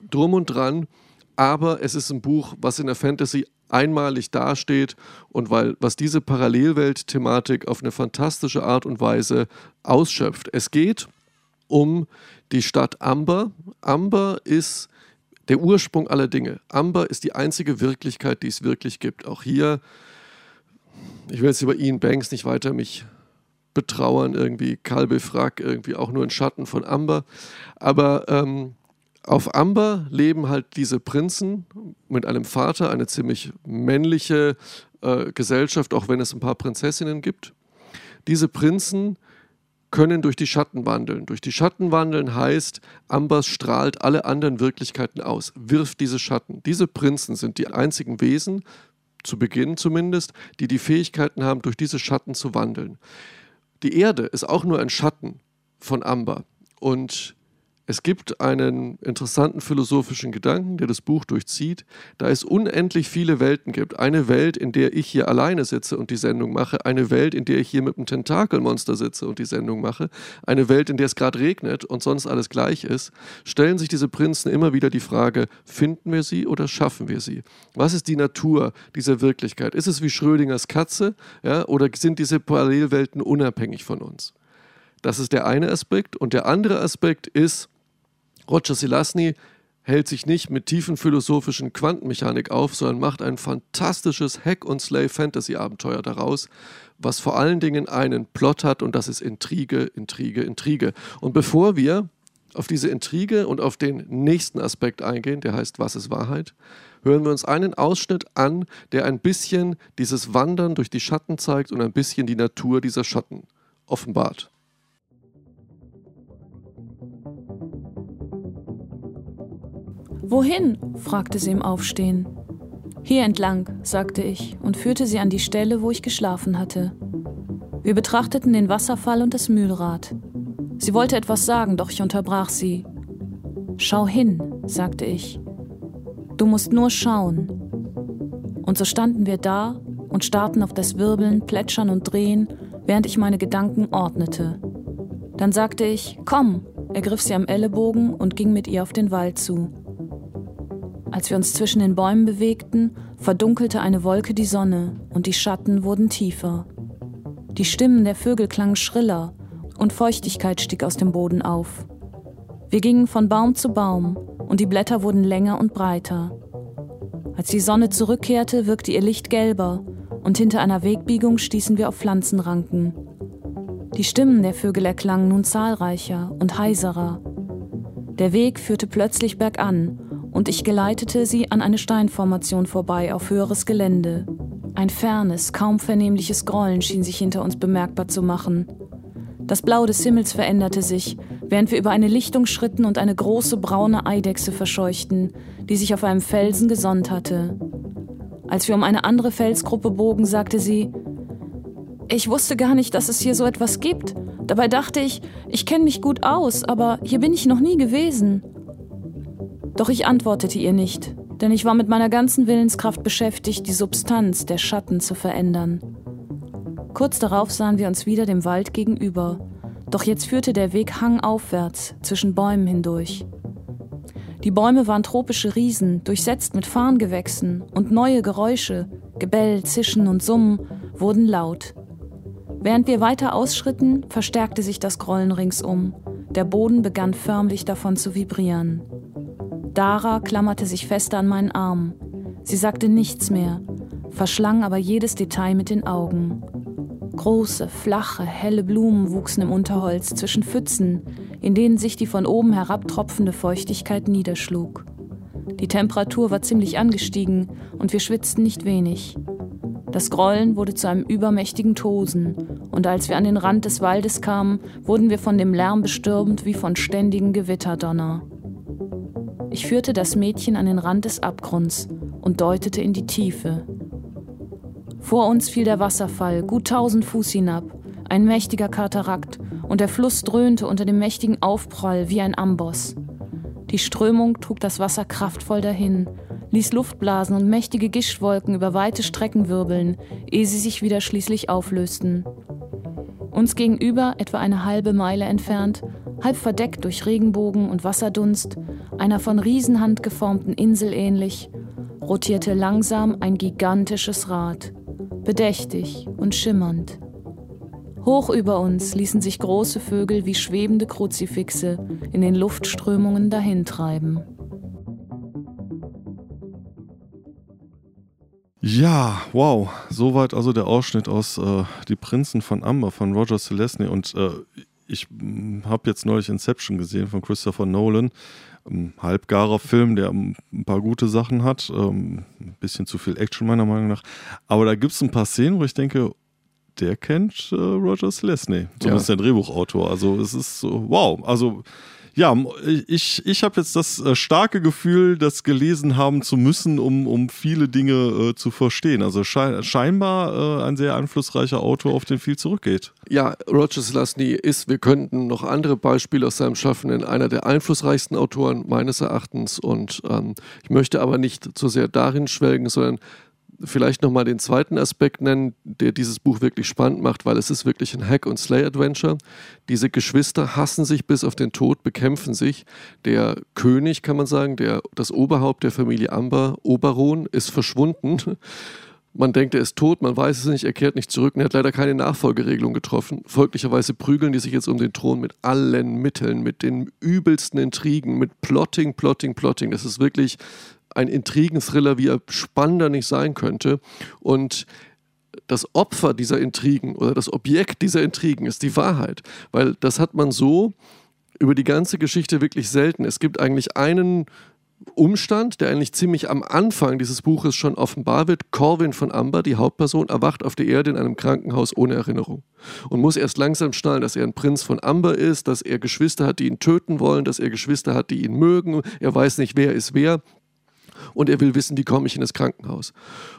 drum und dran. aber es ist ein Buch, was in der Fantasy einmalig dasteht und weil was diese Parallelwelt-Thematik auf eine fantastische Art und Weise ausschöpft. Es geht um die Stadt Amber. Amber ist der Ursprung aller Dinge. Amber ist die einzige Wirklichkeit, die es wirklich gibt. Auch hier, ich will jetzt über Ian Banks nicht weiter mich betrauern, irgendwie Kalbe Frack, irgendwie auch nur ein Schatten von Amber. Aber ähm, auf Amber leben halt diese Prinzen mit einem Vater, eine ziemlich männliche äh, Gesellschaft, auch wenn es ein paar Prinzessinnen gibt. Diese Prinzen können durch die Schatten wandeln. Durch die Schatten wandeln heißt, Ambers strahlt alle anderen Wirklichkeiten aus, wirft diese Schatten. Diese Prinzen sind die einzigen Wesen, zu Beginn zumindest, die die Fähigkeiten haben, durch diese Schatten zu wandeln. Die Erde ist auch nur ein Schatten von Amber. Und es gibt einen interessanten philosophischen Gedanken, der das Buch durchzieht, da es unendlich viele Welten gibt. Eine Welt, in der ich hier alleine sitze und die Sendung mache, eine Welt, in der ich hier mit einem Tentakelmonster sitze und die Sendung mache, eine Welt, in der es gerade regnet und sonst alles gleich ist, stellen sich diese Prinzen immer wieder die Frage, finden wir sie oder schaffen wir sie? Was ist die Natur dieser Wirklichkeit? Ist es wie Schrödingers Katze ja, oder sind diese Parallelwelten unabhängig von uns? Das ist der eine Aspekt. Und der andere Aspekt ist, Roger Silasny hält sich nicht mit tiefen philosophischen Quantenmechanik auf, sondern macht ein fantastisches Hack- und Slave-Fantasy-Abenteuer daraus, was vor allen Dingen einen Plot hat und das ist Intrige, Intrige, Intrige. Und bevor wir auf diese Intrige und auf den nächsten Aspekt eingehen, der heißt Was ist Wahrheit, hören wir uns einen Ausschnitt an, der ein bisschen dieses Wandern durch die Schatten zeigt und ein bisschen die Natur dieser Schatten offenbart. Wohin? fragte sie im Aufstehen. Hier entlang, sagte ich und führte sie an die Stelle, wo ich geschlafen hatte. Wir betrachteten den Wasserfall und das Mühlrad. Sie wollte etwas sagen, doch ich unterbrach sie. Schau hin, sagte ich. Du musst nur schauen. Und so standen wir da und starrten auf das Wirbeln, Plätschern und Drehen, während ich meine Gedanken ordnete. Dann sagte ich, komm, ergriff sie am Ellenbogen und ging mit ihr auf den Wald zu. Als wir uns zwischen den Bäumen bewegten, verdunkelte eine Wolke die Sonne und die Schatten wurden tiefer. Die Stimmen der Vögel klangen schriller und Feuchtigkeit stieg aus dem Boden auf. Wir gingen von Baum zu Baum und die Blätter wurden länger und breiter. Als die Sonne zurückkehrte, wirkte ihr Licht gelber und hinter einer Wegbiegung stießen wir auf Pflanzenranken. Die Stimmen der Vögel erklangen nun zahlreicher und heiserer. Der Weg führte plötzlich bergan und ich geleitete sie an eine Steinformation vorbei auf höheres Gelände. Ein fernes, kaum vernehmliches Grollen schien sich hinter uns bemerkbar zu machen. Das Blau des Himmels veränderte sich, während wir über eine Lichtung schritten und eine große braune Eidechse verscheuchten, die sich auf einem Felsen gesonnt hatte. Als wir um eine andere Felsgruppe bogen, sagte sie, ich wusste gar nicht, dass es hier so etwas gibt. Dabei dachte ich, ich kenne mich gut aus, aber hier bin ich noch nie gewesen. Doch ich antwortete ihr nicht, denn ich war mit meiner ganzen Willenskraft beschäftigt, die Substanz der Schatten zu verändern. Kurz darauf sahen wir uns wieder dem Wald gegenüber, doch jetzt führte der Weg hangaufwärts zwischen Bäumen hindurch. Die Bäume waren tropische Riesen, durchsetzt mit Farngewächsen, und neue Geräusche, Gebell, Zischen und Summen, wurden laut. Während wir weiter ausschritten, verstärkte sich das Grollen ringsum. Der Boden begann förmlich davon zu vibrieren. Dara klammerte sich fester an meinen Arm. Sie sagte nichts mehr, verschlang aber jedes Detail mit den Augen. Große, flache, helle Blumen wuchsen im Unterholz zwischen Pfützen, in denen sich die von oben herabtropfende Feuchtigkeit niederschlug. Die Temperatur war ziemlich angestiegen und wir schwitzten nicht wenig. Das Grollen wurde zu einem übermächtigen Tosen, und als wir an den Rand des Waldes kamen, wurden wir von dem Lärm bestürmt wie von ständigen Gewitterdonner. Ich führte das Mädchen an den Rand des Abgrunds und deutete in die Tiefe. Vor uns fiel der Wasserfall gut tausend Fuß hinab, ein mächtiger Katarakt, und der Fluss dröhnte unter dem mächtigen Aufprall wie ein Amboss. Die Strömung trug das Wasser kraftvoll dahin, ließ Luftblasen und mächtige Gischtwolken über weite Strecken wirbeln, ehe sie sich wieder schließlich auflösten. Uns gegenüber, etwa eine halbe Meile entfernt, halb verdeckt durch Regenbogen und Wasserdunst, einer von Riesenhand geformten Insel ähnlich, rotierte langsam ein gigantisches Rad, bedächtig und schimmernd. Hoch über uns ließen sich große Vögel wie schwebende Kruzifixe in den Luftströmungen dahintreiben. Ja, wow. Soweit also der Ausschnitt aus äh, Die Prinzen von Amber von Roger Celesny. Und äh, ich hm, habe jetzt neulich Inception gesehen von Christopher Nolan. Ein halbgarer Film, der ein paar gute Sachen hat. Ähm, ein bisschen zu viel Action meiner Meinung nach. Aber da gibt es ein paar Szenen, wo ich denke, der kennt äh, Roger Celesny. Zumindest ja. der Drehbuchautor. Also es ist so, wow. Also ja, ich, ich habe jetzt das äh, starke Gefühl, das gelesen haben zu müssen, um, um viele Dinge äh, zu verstehen. Also schei scheinbar äh, ein sehr einflussreicher Autor, auf den viel zurückgeht. Ja, Roger Selazny ist, wir könnten noch andere Beispiele aus seinem Schaffen nennen, einer der einflussreichsten Autoren meines Erachtens. Und ähm, ich möchte aber nicht zu sehr darin schwelgen, sondern vielleicht nochmal den zweiten Aspekt nennen, der dieses Buch wirklich spannend macht, weil es ist wirklich ein Hack- und Slay-Adventure. Diese Geschwister hassen sich bis auf den Tod, bekämpfen sich. Der König, kann man sagen, der, das Oberhaupt der Familie Amber, Oberon, ist verschwunden. [laughs] Man denkt, er ist tot, man weiß es nicht, er kehrt nicht zurück und er hat leider keine Nachfolgeregelung getroffen. Folglicherweise prügeln die sich jetzt um den Thron mit allen Mitteln, mit den übelsten Intrigen, mit Plotting, Plotting, Plotting. Das ist wirklich ein Intrigenthriller, wie er spannender nicht sein könnte. Und das Opfer dieser Intrigen oder das Objekt dieser Intrigen ist die Wahrheit, weil das hat man so über die ganze Geschichte wirklich selten. Es gibt eigentlich einen Umstand, der eigentlich ziemlich am Anfang dieses Buches schon offenbar wird. Corwin von Amber, die Hauptperson, erwacht auf der Erde in einem Krankenhaus ohne Erinnerung und muss erst langsam schnallen, dass er ein Prinz von Amber ist, dass er Geschwister hat, die ihn töten wollen, dass er Geschwister hat, die ihn mögen. Er weiß nicht, wer ist wer und er will wissen, wie komme ich in das Krankenhaus.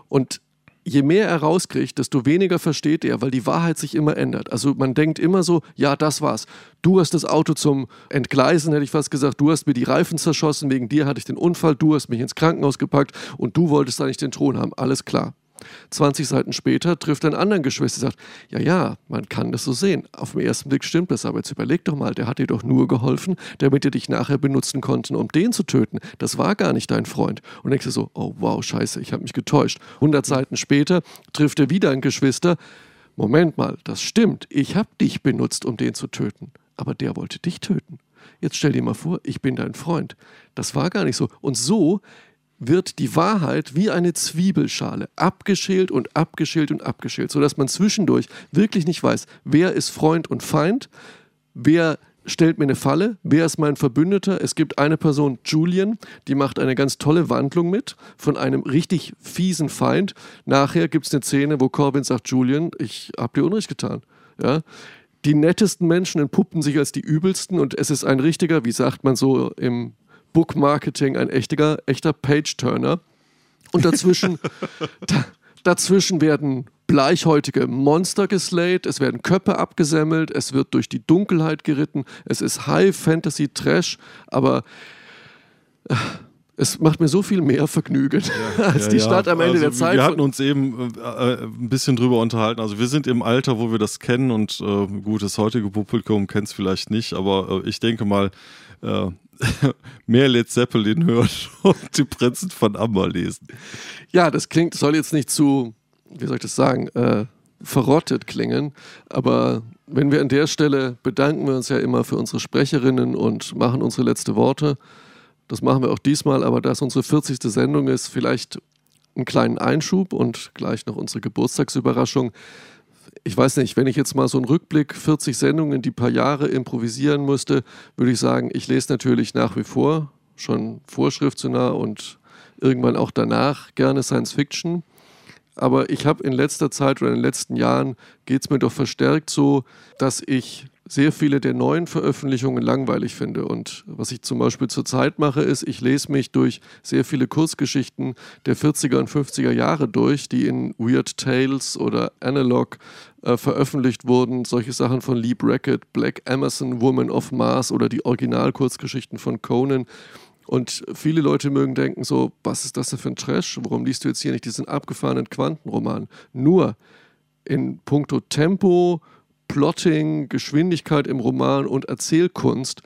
Und je mehr er rauskriegt, desto weniger versteht er, weil die Wahrheit sich immer ändert. Also man denkt immer so, ja, das war's. Du hast das Auto zum Entgleisen, hätte ich fast gesagt. Du hast mir die Reifen zerschossen, wegen dir hatte ich den Unfall, du hast mich ins Krankenhaus gepackt und du wolltest da nicht den Thron haben. Alles klar. 20 Seiten später trifft er einen anderen Geschwister und sagt, ja, ja, man kann das so sehen. Auf den ersten Blick stimmt das, aber jetzt überleg doch mal, der hat dir doch nur geholfen, damit er dich nachher benutzen konnte, um den zu töten. Das war gar nicht dein Freund. Und denkst du so, oh wow, scheiße, ich habe mich getäuscht. 100 Seiten später trifft er wieder einen Geschwister. Moment mal, das stimmt, ich habe dich benutzt, um den zu töten. Aber der wollte dich töten. Jetzt stell dir mal vor, ich bin dein Freund. Das war gar nicht so. Und so wird die Wahrheit wie eine Zwiebelschale abgeschält und abgeschält und abgeschält, sodass man zwischendurch wirklich nicht weiß, wer ist Freund und Feind, wer stellt mir eine Falle, wer ist mein Verbündeter. Es gibt eine Person, Julian, die macht eine ganz tolle Wandlung mit von einem richtig fiesen Feind. Nachher gibt es eine Szene, wo Corbin sagt, Julian, ich habe dir Unrecht getan. Ja? Die nettesten Menschen entpuppen sich als die übelsten und es ist ein richtiger, wie sagt man so im Book Marketing ein echter, echter Page-Turner. Und dazwischen, [laughs] da, dazwischen werden bleichhäutige Monster geslayt, es werden Köpfe abgesammelt, es wird durch die Dunkelheit geritten, es ist High Fantasy Trash, aber äh, es macht mir so viel mehr Vergnügen ja, [laughs] als ja, die Stadt am Ende also der Zeit. Wir hatten uns eben äh, äh, ein bisschen drüber unterhalten. Also wir sind im Alter, wo wir das kennen und äh, gut, das heutige Publikum kennt es vielleicht nicht, aber äh, ich denke mal, [laughs] mehr Led Zeppelin hören und die Prinzen von Amber lesen. Ja, das klingt, soll jetzt nicht zu, wie soll ich das sagen, äh, verrottet klingen, aber wenn wir an der Stelle bedanken wir uns ja immer für unsere Sprecherinnen und machen unsere letzte Worte. Das machen wir auch diesmal, aber da es unsere 40. Sendung ist, vielleicht einen kleinen Einschub und gleich noch unsere Geburtstagsüberraschung ich weiß nicht, wenn ich jetzt mal so einen Rückblick, 40 Sendungen, die paar Jahre improvisieren müsste, würde ich sagen, ich lese natürlich nach wie vor, schon vorschriftsnah und irgendwann auch danach gerne Science Fiction. Aber ich habe in letzter Zeit oder in den letzten Jahren geht es mir doch verstärkt so, dass ich sehr viele der neuen Veröffentlichungen langweilig finde. Und was ich zum Beispiel zurzeit mache, ist, ich lese mich durch sehr viele Kurzgeschichten der 40er und 50er Jahre durch, die in Weird Tales oder Analog äh, veröffentlicht wurden. Solche Sachen von Lee Brackett, Black Emerson, Woman of Mars oder die Originalkurzgeschichten von Conan. Und viele Leute mögen denken so, was ist das denn für ein Trash? Warum liest du jetzt hier nicht diesen abgefahrenen Quantenroman? Nur in puncto Tempo, Plotting, Geschwindigkeit im Roman und Erzählkunst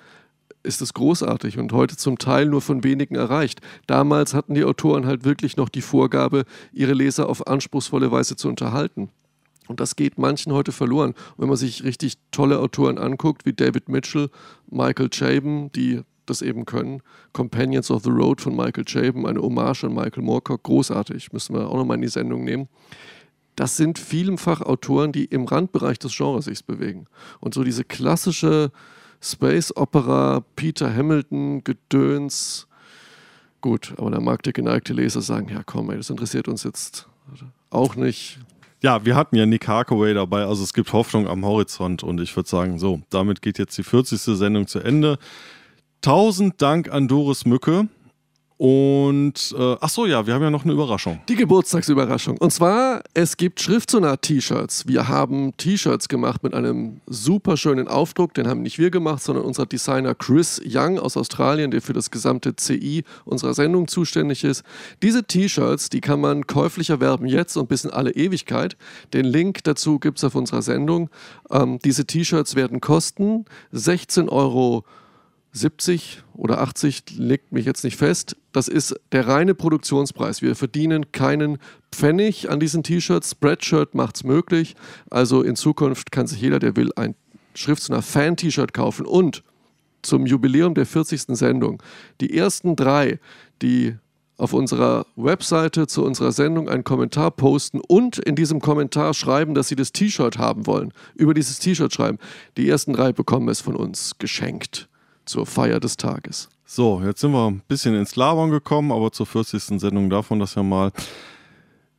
ist es großartig und heute zum Teil nur von wenigen erreicht. Damals hatten die Autoren halt wirklich noch die Vorgabe, ihre Leser auf anspruchsvolle Weise zu unterhalten. Und das geht manchen heute verloren. Und wenn man sich richtig tolle Autoren anguckt, wie David Mitchell, Michael Chabon, die das eben können. Companions of the Road von Michael Chabon, eine Hommage an Michael Moorcock, großartig, müssen wir auch nochmal in die Sendung nehmen. Das sind vielfach Autoren, die im Randbereich des Genres sich bewegen. Und so diese klassische Space Opera, Peter Hamilton, Gedöns, gut, aber da mag der geneigte Leser sagen, ja komm, ey, das interessiert uns jetzt auch nicht. Ja, wir hatten ja Nick Harkaway dabei, also es gibt Hoffnung am Horizont und ich würde sagen, so, damit geht jetzt die 40. Sendung zu Ende. Tausend Dank an Doris Mücke. Und äh, ach so, ja, wir haben ja noch eine Überraschung. Die Geburtstagsüberraschung. Und zwar, es gibt Schriftsonar-T-Shirts. Wir haben T-Shirts gemacht mit einem super schönen Aufdruck. Den haben nicht wir gemacht, sondern unser Designer Chris Young aus Australien, der für das gesamte CI unserer Sendung zuständig ist. Diese T-Shirts, die kann man käuflich erwerben jetzt und bis in alle Ewigkeit. Den Link dazu gibt es auf unserer Sendung. Ähm, diese T-Shirts werden kosten 16 Euro 70 oder 80, legt mich jetzt nicht fest. Das ist der reine Produktionspreis. Wir verdienen keinen Pfennig an diesen T-Shirts. Spreadshirt macht es möglich. Also in Zukunft kann sich jeder, der will, ein Schriftsner Fan-T-Shirt kaufen. Und zum Jubiläum der 40. Sendung, die ersten drei, die auf unserer Webseite zu unserer Sendung einen Kommentar posten und in diesem Kommentar schreiben, dass sie das T-Shirt haben wollen. Über dieses T-Shirt schreiben. Die ersten drei bekommen es von uns geschenkt zur Feier des Tages. So, jetzt sind wir ein bisschen ins Labern gekommen, aber zur 40. Sendung davon das ja mal.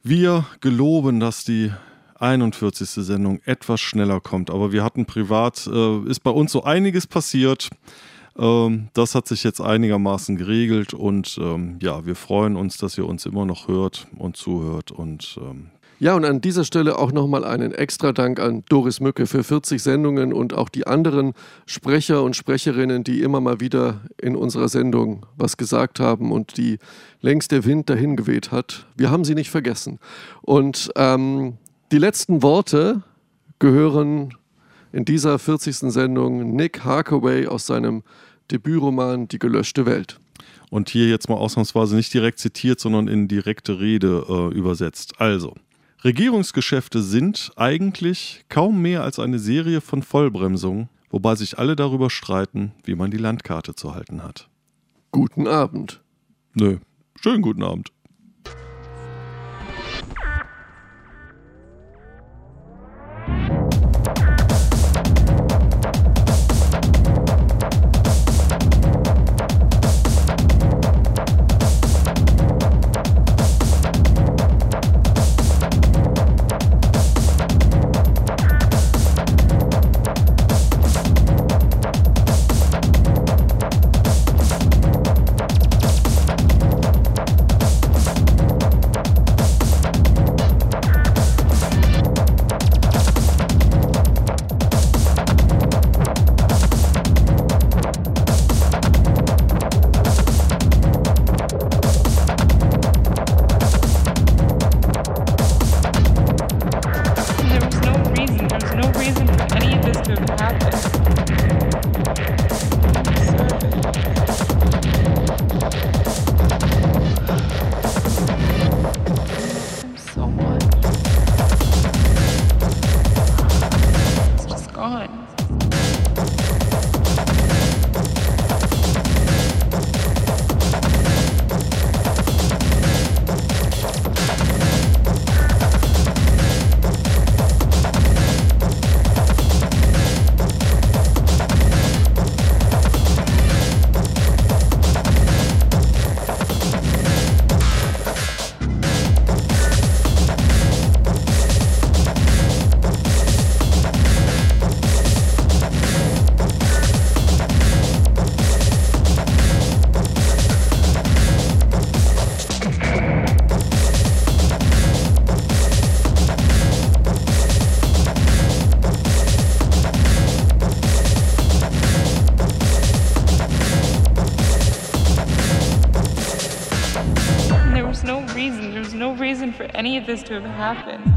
Wir geloben, dass die 41. Sendung etwas schneller kommt, aber wir hatten privat, äh, ist bei uns so einiges passiert. Ähm, das hat sich jetzt einigermaßen geregelt und ähm, ja, wir freuen uns, dass ihr uns immer noch hört und zuhört und ähm, ja, und an dieser Stelle auch nochmal einen extra Dank an Doris Mücke für 40 Sendungen und auch die anderen Sprecher und Sprecherinnen, die immer mal wieder in unserer Sendung was gesagt haben und die längst der Wind dahin geweht hat. Wir haben sie nicht vergessen. Und ähm, die letzten Worte gehören in dieser 40. Sendung Nick Harkaway aus seinem Debütroman Die gelöschte Welt. Und hier jetzt mal ausnahmsweise nicht direkt zitiert, sondern in direkte Rede äh, übersetzt. Also. Regierungsgeschäfte sind eigentlich kaum mehr als eine Serie von Vollbremsungen, wobei sich alle darüber streiten, wie man die Landkarte zu halten hat. Guten Abend. Nö, schönen guten Abend. This to have happened.